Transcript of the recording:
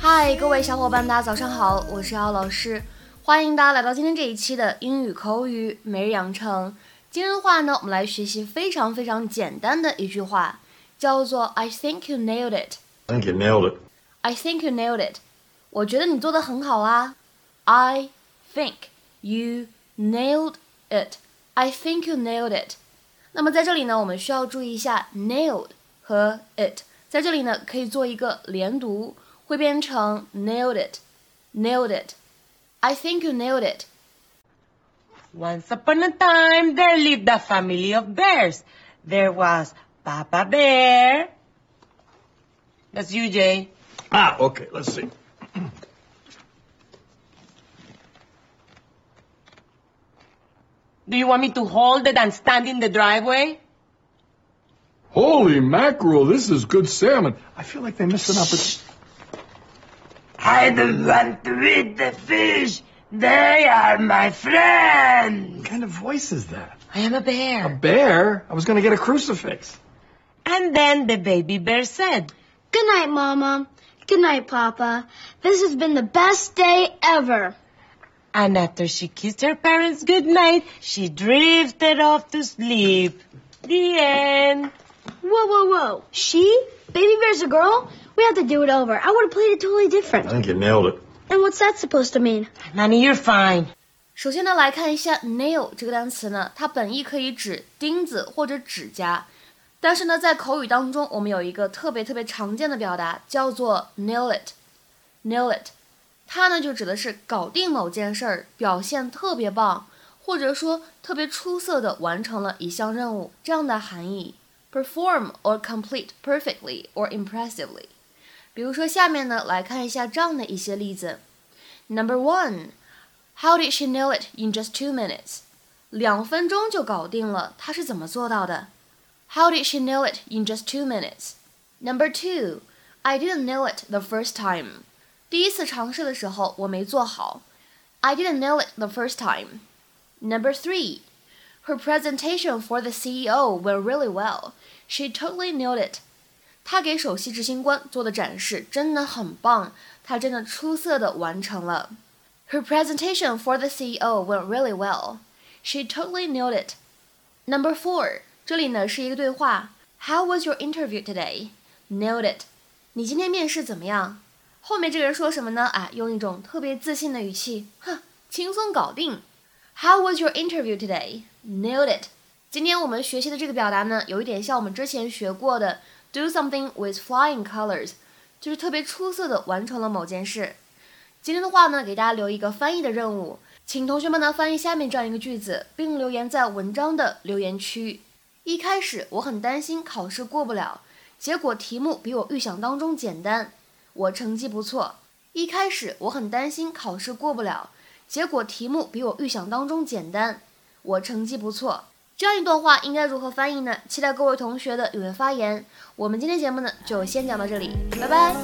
嗨，各位小伙伴，大家早上好，我是姚老师，欢迎大家来到今天这一期的英语口语每日养成。今天的话呢，我们来学习非常非常简单的一句话，叫做 "I think you nailed it." I think you nailed it. I think you nailed it. 我觉得你做的很好啊。I think you nailed it. I think you nailed it. 那么在这里呢，我们需要注意一下 nailed 和 it，在这里呢可以做一个连读。会变成 nailed it, nailed it. I think you nailed it. Once upon a time, there lived a family of bears. There was Papa Bear. That's you, Jay. Ah, okay, let's see. Do you want me to hold it and stand in the driveway? Holy mackerel, this is good salmon. I feel like they missed an opportunity. I don't want to eat the fish. They are my friends. What kind of voice is that? I am a bear. A bear? I was going to get a crucifix. And then the baby bear said, Good night, Mama. Good night, Papa. This has been the best day ever. And after she kissed her parents good night, she drifted off to sleep. The end. Whoa, whoa, whoa. She? Baby Bear's a girl? We have to do it over. I would have played it totally different. I think you nailed it. And what's that supposed to mean? Honey, you're fine. 首先呢，来看一下 nail 这个单词呢，它本意可以指钉子或者指甲，但是呢，在口语当中，我们有一个特别特别常见的表达，叫做 nail it。nail it，它呢就指的是搞定某件事儿，表现特别棒，或者说特别出色的完成了一项任务这样的含义。perform or complete perfectly or impressively。比如说，下面呢来看一下这样的一些例子。Number one, how did she nail it in just two minutes？两分钟就搞定了，她是怎么做到的？How did she nail it in just two minutes? Number two, I didn't nail it the first time. 第一次尝试的时候我没做好。I didn't nail it the first time. Number three, her presentation for the CEO went really well. She totally nailed it. 他给首席执行官做的展示真的很棒，他真的出色的完成了。Her presentation for the CEO went really well. She totally nailed it. Number four，这里呢是一个对话。How was your interview today? Nailed it. 你今天面试怎么样？后面这个人说什么呢？啊，用一种特别自信的语气，哼，轻松搞定。 How was your interview today? Nailed it. 今天我们学习的这个表达呢，有一点像我们之前学过的。Do something with flying colors，就是特别出色的完成了某件事。今天的话呢，给大家留一个翻译的任务，请同学们呢翻译下面这样一个句子，并留言在文章的留言区。一开始我很担心考试过不了，结果题目比我预想当中简单，我成绩不错。一开始我很担心考试过不了，结果题目比我预想当中简单，我成绩不错。这样一段话应该如何翻译呢？期待各位同学的踊跃发言。我们今天节目呢就先讲到这里，拜拜。